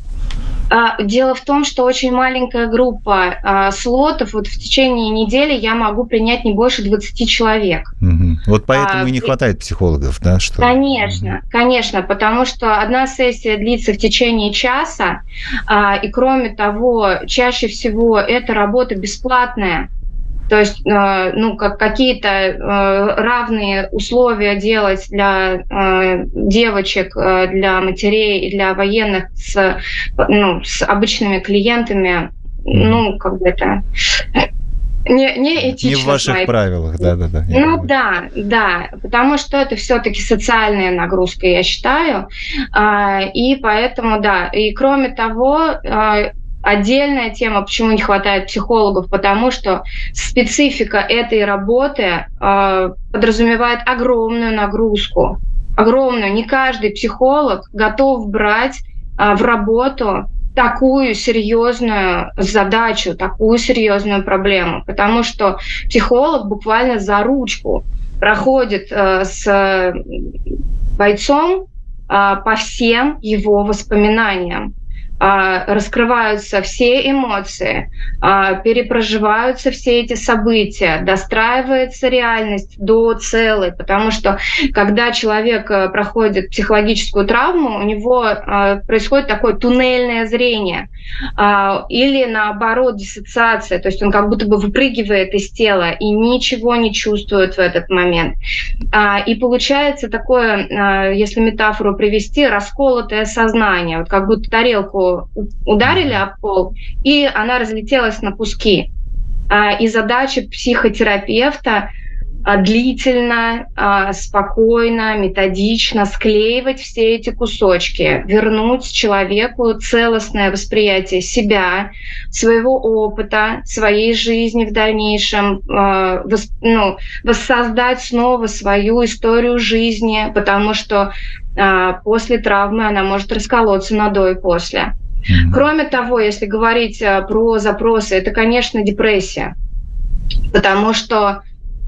[SPEAKER 8] А, дело в том, что очень маленькая группа а, слотов. Вот в течение недели я могу принять не больше 20 человек.
[SPEAKER 3] Угу. Вот поэтому а, и не хватает психологов, да? Что...
[SPEAKER 8] Конечно, угу. конечно, потому что одна сессия длится в течение часа, а, и кроме того, чаще всего эта работа бесплатная. То есть, э, ну, как какие-то э, равные условия делать для э, девочек, для матерей и для военных с, ну, с обычными клиентами, ну, как бы это не, не этично.
[SPEAKER 3] Не в ваших моих... правилах, да, да, да.
[SPEAKER 8] Ну да, да, потому что это все-таки социальная нагрузка, я считаю. А, и поэтому, да, и кроме того, отдельная тема, почему не хватает психологов, потому что специфика этой работы э, подразумевает огромную нагрузку. Огромную. Не каждый психолог готов брать э, в работу такую серьезную задачу, такую серьезную проблему, потому что психолог буквально за ручку проходит э, с бойцом э, по всем его воспоминаниям. А, раскрываются все эмоции, а, перепроживаются все эти события, достраивается реальность до целой, потому что когда человек э, проходит психологическую травму, у него а, происходит такое туннельное зрение или наоборот диссоциация, то есть он как будто бы выпрыгивает из тела и ничего не чувствует в этот момент. И получается такое, если метафору привести, расколотое сознание, вот как будто тарелку ударили об пол, и она разлетелась на куски. А, и задача психотерапевта а, длительно, а, спокойно, методично склеивать все эти кусочки, вернуть человеку целостное восприятие себя, своего опыта, своей жизни в дальнейшем, ну, воссоздать снова свою историю жизни, потому что после травмы она может расколоться на до и после. Кроме того, если говорить э, про запросы, это, конечно, депрессия, потому что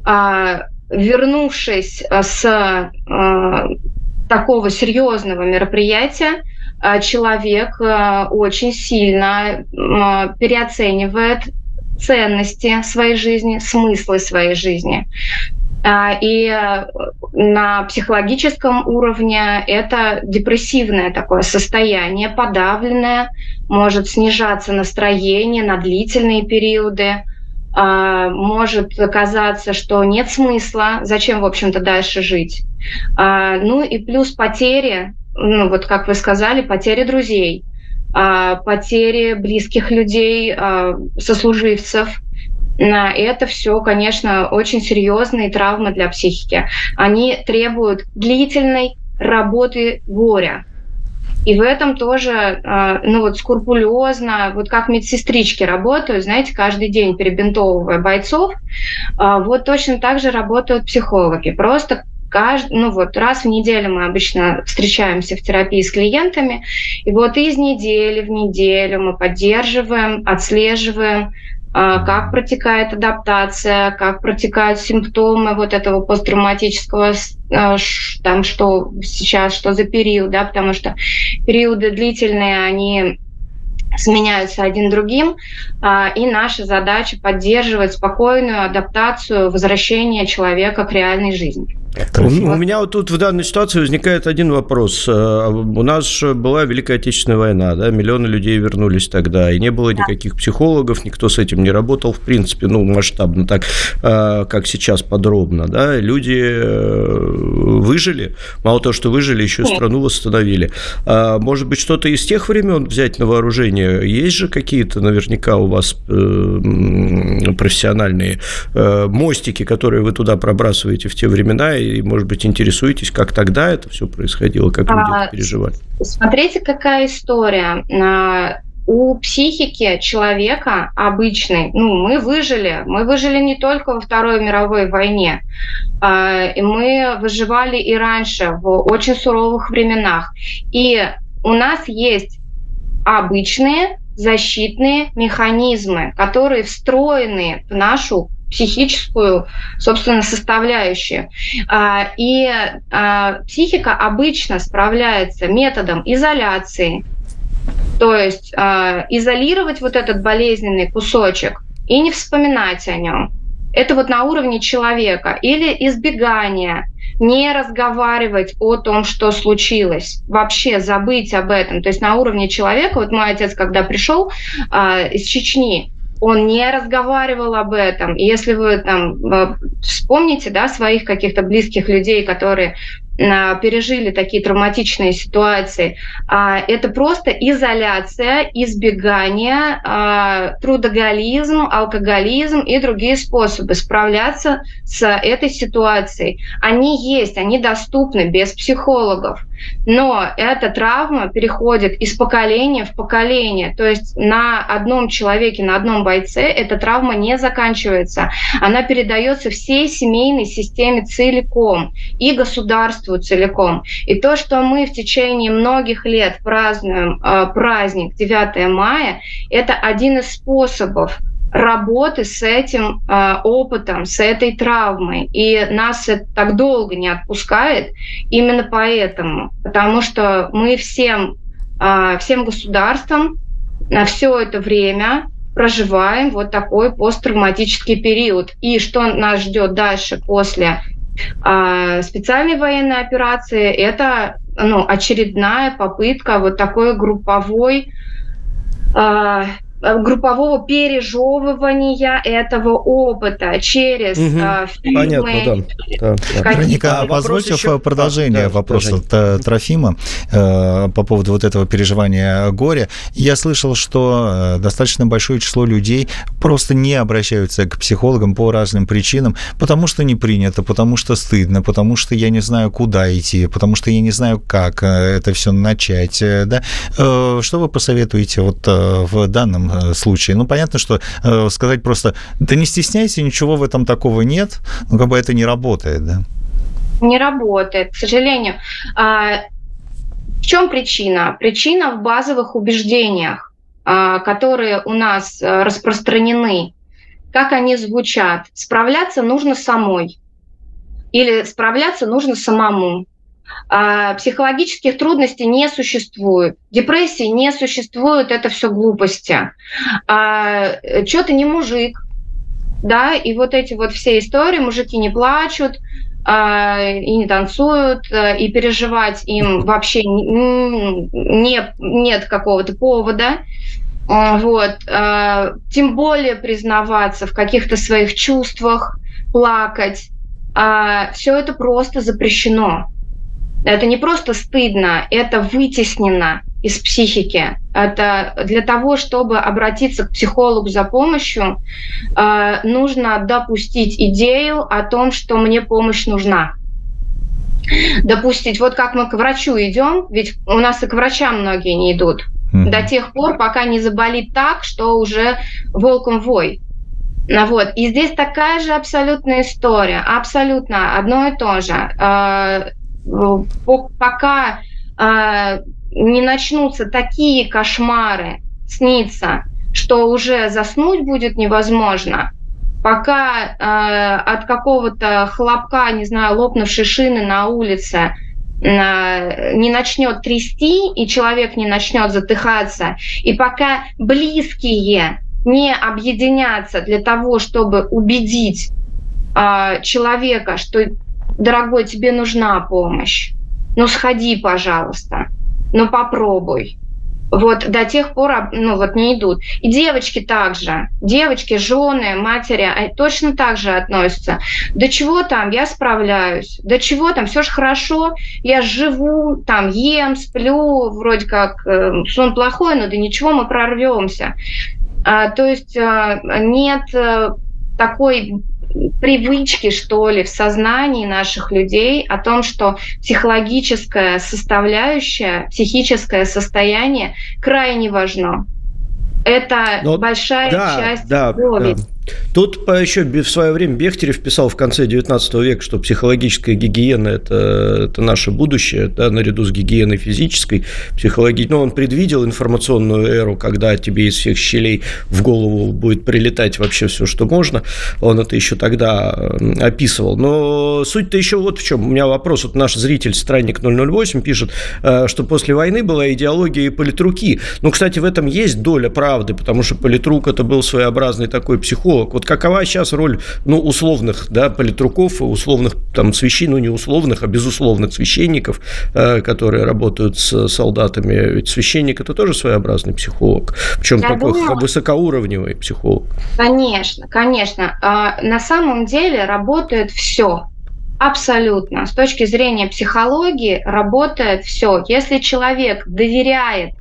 [SPEAKER 8] а, вернувшись э, с а, такого серьезного мероприятия, человек очень сильно переоценивает ценности своей жизни, смыслы своей жизни. А, и э, на психологическом уровне это депрессивное такое состояние, подавленное, может снижаться настроение на длительные периоды, а, может казаться, что нет смысла, зачем, в общем-то, дальше жить. А, ну и плюс потери, ну вот как вы сказали, потери друзей, потери близких людей, сослуживцев – это все, конечно, очень серьезные травмы для психики. Они требуют длительной работы горя. И в этом тоже, а, ну вот скрупулезно, вот как медсестрички работают, знаете, каждый день перебинтовывая бойцов, а, вот точно так же работают психологи. Просто каждый, ну вот раз в неделю мы обычно встречаемся в терапии с клиентами, и вот из недели в неделю мы поддерживаем, отслеживаем как протекает адаптация, как протекают симптомы вот этого посттравматического, а, там, что сейчас, что за период, да, потому что периоды длительные, они сменяются один другим, а, и наша задача поддерживать спокойную адаптацию, возвращение человека к реальной жизни.
[SPEAKER 2] Трофим. У меня вот тут в данной ситуации возникает один вопрос. Э, у нас была Великая Отечественная война, да, миллионы людей вернулись тогда, и не было никаких психологов, никто с этим не работал, в принципе, ну, масштабно так, э, как сейчас подробно, да, люди э, выжили, мало того, что выжили, еще и страну восстановили. А, может быть, что-то из тех времен взять на вооружение? Есть же какие-то наверняка у вас профессиональные мостики, которые вы туда пробрасываете в те времена, и, может быть, интересуетесь, как тогда это все происходило, как люди а, переживали?
[SPEAKER 8] Смотрите, какая история а, у психики человека обычной, ну, мы выжили, мы выжили не только во Второй мировой войне, э, мы выживали и раньше, в очень суровых временах. И у нас есть обычные защитные механизмы, которые встроены в нашу психическую, собственно, составляющую. А, и а, психика обычно справляется методом изоляции, то есть а, изолировать вот этот болезненный кусочек и не вспоминать о нем. Это вот на уровне человека. Или избегание, не разговаривать о том, что случилось, вообще забыть об этом. То есть на уровне человека, вот мой отец, когда пришел э, из Чечни, он не разговаривал об этом. И если вы там э, вспомните, да, своих каких-то близких людей, которые а, пережили такие травматичные ситуации. А, это просто изоляция, избегание, а, трудоголизм, алкоголизм и другие способы справляться с этой ситуацией. Они есть, они доступны без психологов. Но эта травма переходит из поколения в поколение. То есть на одном человеке, на одном бойце эта травма не заканчивается. Она передается всей семейной системе целиком и государству целиком. И то, что мы в течение многих лет празднуем э, праздник 9 мая, это один из способов работы с этим э, опытом, с этой травмой. И нас это так долго не отпускает именно поэтому. Потому что мы всем, э, всем государством на все это время проживаем вот такой посттравматический период. И что нас ждет дальше после э, специальной военной операции, это ну, очередная попытка вот такой групповой группового пережевывания этого опыта через угу. э, фильмы.
[SPEAKER 3] Понятно, да. да, Вероника, а позвольте еще... продолжение да, вопроса да, Трофима э, по поводу вот этого переживания горя. Я слышал, что э, достаточно большое число людей просто не обращаются к психологам по разным причинам, потому что не принято, потому что стыдно, потому что я не знаю, куда идти, потому что я не знаю, как э, это все начать. Да? Что вы посоветуете вот в данном Э, случае. Ну, понятно, что э, сказать просто, да не стесняйся, ничего в этом такого нет, ну, как бы это не работает, да?
[SPEAKER 8] Не работает, к сожалению. А, в чем причина? Причина в базовых убеждениях, а, которые у нас э, распространены. Как они звучат? Справляться нужно самой. Или справляться нужно самому. А, психологических трудностей не существует, депрессии не существует, это все глупости. А, что ты не мужик, да, и вот эти вот все истории, мужики не плачут, а, и не танцуют, и переживать им вообще не, нет какого-то повода. Вот. Тем более признаваться в каких-то своих чувствах, плакать. Все это просто запрещено. Это не просто стыдно, это вытеснено из психики. Это для того, чтобы обратиться к психологу за помощью, э, нужно допустить идею о том, что мне помощь нужна. Допустить, вот как мы к врачу идем, ведь у нас и к врачам многие не идут, mm-hmm. до тех пор, пока не заболит так, что уже волком вой. Ну вот. И здесь такая же абсолютная история, абсолютно одно и то же э, пока э, не начнутся такие кошмары сниться, что уже заснуть будет невозможно, пока э, от какого-то хлопка, не знаю, лопнувшей шины на улице э, не начнет трясти, и человек не начнет затыхаться, и пока близкие не объединятся для того, чтобы убедить э, человека, что дорогой, тебе нужна помощь. Ну, сходи, пожалуйста. Ну, попробуй. Вот до тех пор ну, вот не идут. И девочки также. Девочки, жены, матери точно так же относятся. До чего там? Я справляюсь. До чего там? Все же хорошо. Я живу, там ем, сплю. Вроде как э, сон плохой, но да ничего, мы прорвемся. А, то есть а, нет э, такой привычки, что ли, в сознании наших людей о том, что психологическая составляющая, психическое состояние крайне важно. Это Но, большая да, часть
[SPEAKER 2] да. Да. Тут еще в свое время Бехтерев писал в конце 19 века, что психологическая гигиена это, – это наше будущее, да, наряду с гигиеной физической, психологической. Но он предвидел информационную эру, когда тебе из всех щелей в голову будет прилетать вообще все, что можно. Он это еще тогда описывал. Но суть-то еще вот в чем. У меня вопрос. Вот наш зритель, странник 008, пишет, э, что после войны была идеология и политруки. Ну, кстати, в этом есть доля правды, потому что политрук – это был своеобразный такой психолог, политолог. Вот какова сейчас роль, ну, условных, да, политруков, условных там священ, ну, не условных, а безусловных священников, э, которые работают с солдатами. Ведь священник – это тоже своеобразный психолог, причем Я такой думаю, высокоуровневый психолог.
[SPEAKER 8] Конечно, конечно. А, на самом деле работает все. Абсолютно. С точки зрения психологии работает все. Если человек доверяет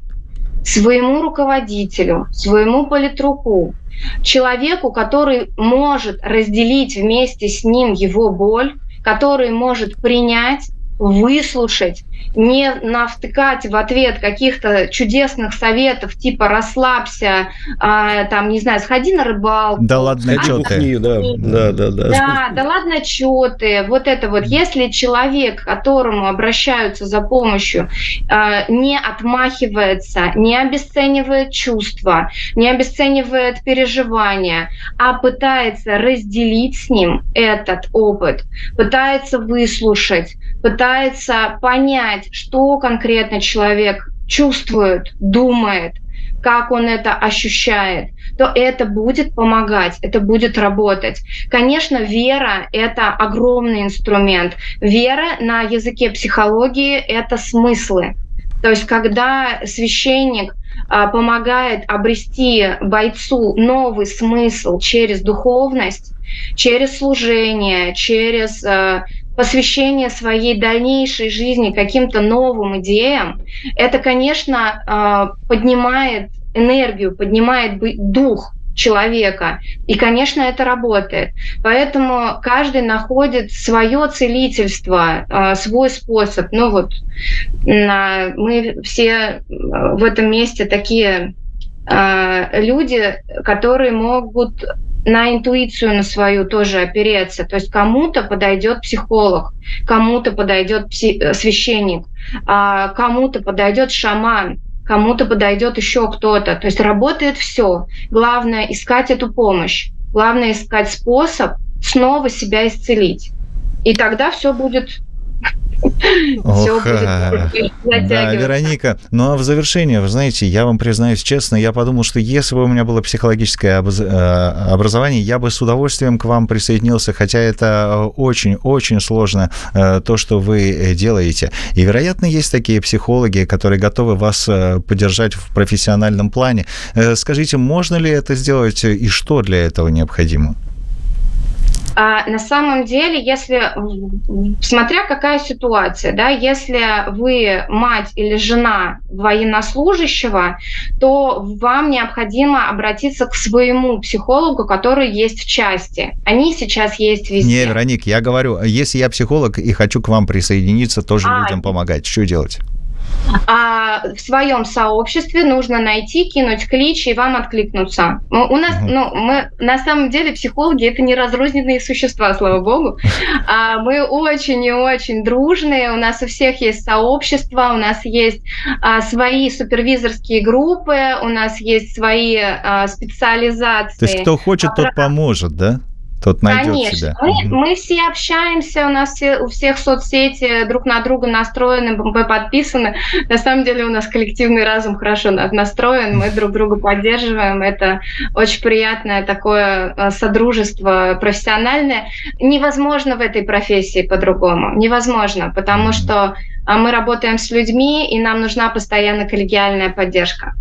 [SPEAKER 8] своему руководителю, своему политруку, человеку, который может разделить вместе с ним его боль, который может принять выслушать, не навтыкать в ответ каких-то чудесных советов, типа расслабься, а, там, не знаю, сходи на рыбалку.
[SPEAKER 3] Да ладно, что ты.
[SPEAKER 2] Да, да, да, да.
[SPEAKER 8] Да, да ладно, что ты. Вот это вот. Если человек, к которому обращаются за помощью, а, не отмахивается, не обесценивает чувства, не обесценивает переживания, а пытается разделить с ним этот опыт, пытается выслушать, пытается понять, что конкретно человек чувствует, думает, как он это ощущает, то это будет помогать, это будет работать. Конечно, вера — это огромный инструмент. Вера на языке психологии — это смыслы. То есть, когда священник а, помогает обрести бойцу новый смысл через духовность, через служение, через а, посвящение своей дальнейшей жизни каким-то новым идеям, это, конечно, а, поднимает энергию, поднимает дух человека. И, конечно, это работает. Поэтому каждый находит свое целительство, а, свой способ. Ну вот мы все в этом месте такие а, люди, которые могут на интуицию на свою тоже опереться. То есть кому-то подойдет психолог, кому-то подойдет пси- э, священник, а кому-то подойдет шаман, кому-то подойдет еще кто-то. То есть работает все. Главное искать эту помощь. Главное искать способ снова себя исцелить. И тогда все будет
[SPEAKER 3] Ох, да, Вероника, ну а в завершение, вы знаете, я вам признаюсь честно, я подумал, что если бы у меня было психологическое э, образование, я бы с удовольствием к вам присоединился, хотя это очень-очень сложно, э, то, что вы делаете. И, вероятно, есть такие психологи, которые готовы вас э, поддержать в профессиональном плане. Скажите, можно ли это сделать и что для этого необходимо?
[SPEAKER 8] А на самом деле, если, смотря какая ситуация, да, если вы мать или жена военнослужащего, то вам необходимо обратиться к своему психологу, который есть в части. Они сейчас есть везде.
[SPEAKER 3] Не, Вероник, я говорю, если я психолог и хочу к вам присоединиться, тоже а, людям помогать, что делать?
[SPEAKER 8] А в своем сообществе нужно найти, кинуть клич и вам откликнуться. У нас, ну, мы на самом деле психологи это не разрозненные существа, слава богу. А мы очень и очень дружные. У нас у всех есть сообщества, у нас есть а, свои супервизорские группы, у нас есть свои а, специализации.
[SPEAKER 3] То есть кто хочет, тот поможет, да? Тот найдет Конечно. себя.
[SPEAKER 8] Мы, мы все общаемся, у нас все, у всех соцсети друг на друга настроены, мы подписаны. На самом деле у нас коллективный разум хорошо настроен, мы друг друга поддерживаем. Это очень приятное такое э, содружество профессиональное. Невозможно в этой профессии по-другому. Невозможно, потому что а, мы работаем с людьми, и нам нужна постоянно коллегиальная поддержка.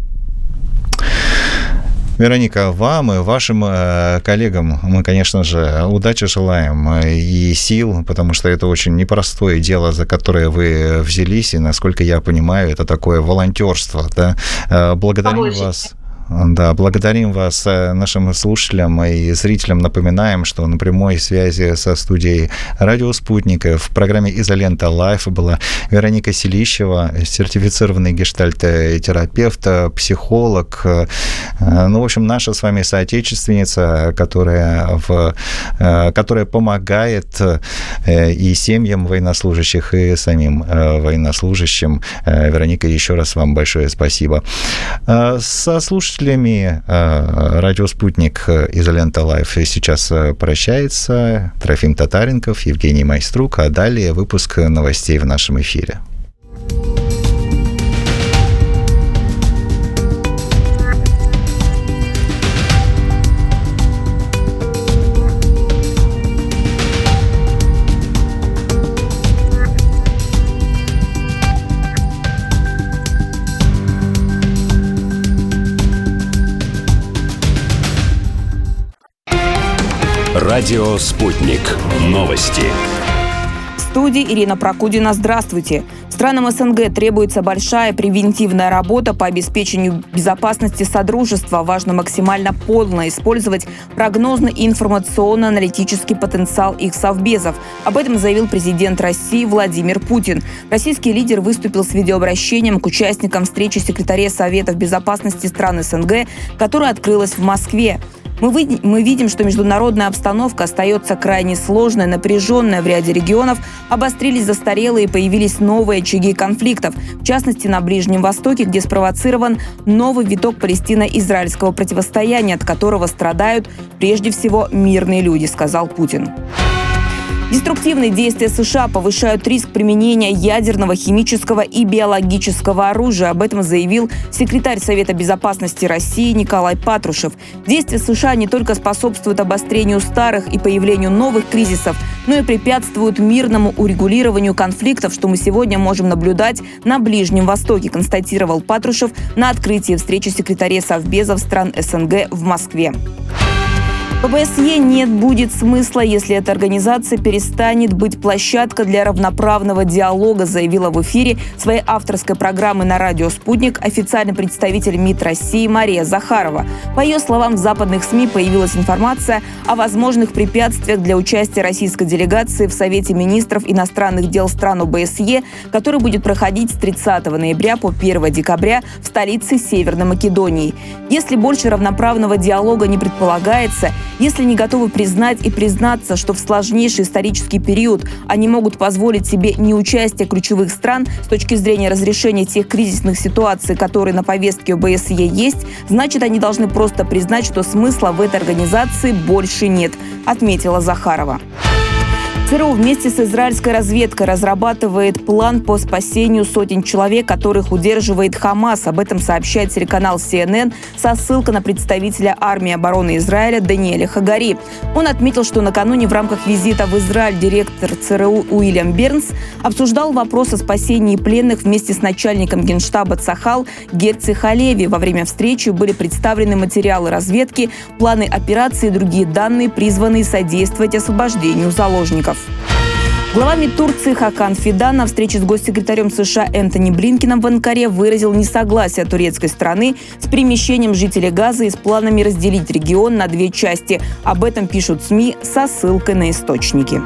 [SPEAKER 3] Вероника, вам и вашим э, коллегам мы, конечно же, удачи желаем э, и сил, потому что это очень непростое дело, за которое вы взялись, и, насколько я понимаю, это такое волонтерство. Да? Э, благодарим Побольше. вас. Да, благодарим вас, э, нашим слушателям и зрителям. Напоминаем, что на прямой связи со студией «Радио Спутник» в программе «Изолента Live» была Вероника Селищева, сертифицированный гештальт-терапевт, психолог. Э, ну, в общем, наша с вами соотечественница, которая, в, э, которая помогает и семьям военнослужащих, и самим военнослужащим. Вероника, еще раз вам большое спасибо. Со слушателями слушателями. Э, радио «Спутник» «Изолента Live» сейчас э, прощается. Трофим Татаренков, Евгений Майструк. А далее выпуск новостей в нашем эфире.
[SPEAKER 1] Радио «Спутник». Новости.
[SPEAKER 7] В студии Ирина Прокудина. Здравствуйте. Странам СНГ требуется большая превентивная работа по обеспечению безопасности Содружества. Важно максимально полно использовать прогнозный информационно-аналитический потенциал их совбезов. Об этом заявил президент России Владимир Путин. Российский лидер выступил с видеообращением к участникам встречи секретаря Советов безопасности стран СНГ, которая открылась в Москве. Мы, вы, мы видим, что международная обстановка остается крайне сложной, напряженная в ряде регионов, обострились застарелые и появились новые очаги конфликтов, в частности на Ближнем Востоке, где спровоцирован новый виток палестино-израильского противостояния, от которого страдают прежде всего мирные люди, сказал Путин. Деструктивные действия США повышают риск применения ядерного, химического и биологического оружия. Об этом заявил секретарь Совета безопасности России Николай Патрушев. Действия США не только способствуют обострению старых и появлению новых кризисов, но и препятствуют мирному урегулированию конфликтов, что мы сегодня можем наблюдать на Ближнем Востоке, констатировал Патрушев на открытии встречи секретарей Совбезов стран СНГ в Москве. ОБСЕ нет будет смысла, если эта организация перестанет быть площадкой для равноправного диалога, заявила в эфире своей авторской программы на радио «Спутник» официальный представитель МИД России Мария Захарова. По ее словам, в западных СМИ появилась информация о возможных препятствиях для участия российской делегации в Совете министров иностранных дел стран ОБСЕ, который будет проходить с 30 ноября по 1 декабря в столице Северной Македонии. Если больше равноправного диалога не предполагается, если не готовы признать и признаться, что в сложнейший исторический период они могут позволить себе неучастие ключевых стран с точки зрения разрешения тех кризисных ситуаций, которые на повестке ОБСЕ есть, значит, они должны просто признать, что смысла в этой организации больше нет, отметила Захарова. ЦРУ вместе с израильской разведкой разрабатывает план по спасению сотен человек, которых удерживает Хамас. Об этом сообщает телеканал CNN со ссылкой на представителя армии обороны Израиля Даниэля Хагари. Он отметил, что накануне в рамках визита в Израиль директор ЦРУ Уильям Бернс обсуждал вопрос о спасении пленных вместе с начальником генштаба Цахал Герци Халеви. Во время встречи были представлены материалы разведки, планы операции и другие данные, призванные содействовать освобождению заложников. Глава МИД Турции Хакан Фидан на встрече с госсекретарем США Энтони Блинкином в Анкаре выразил несогласие турецкой страны с перемещением жителей Газа и с планами разделить регион на две части. Об этом пишут СМИ со ссылкой на источники.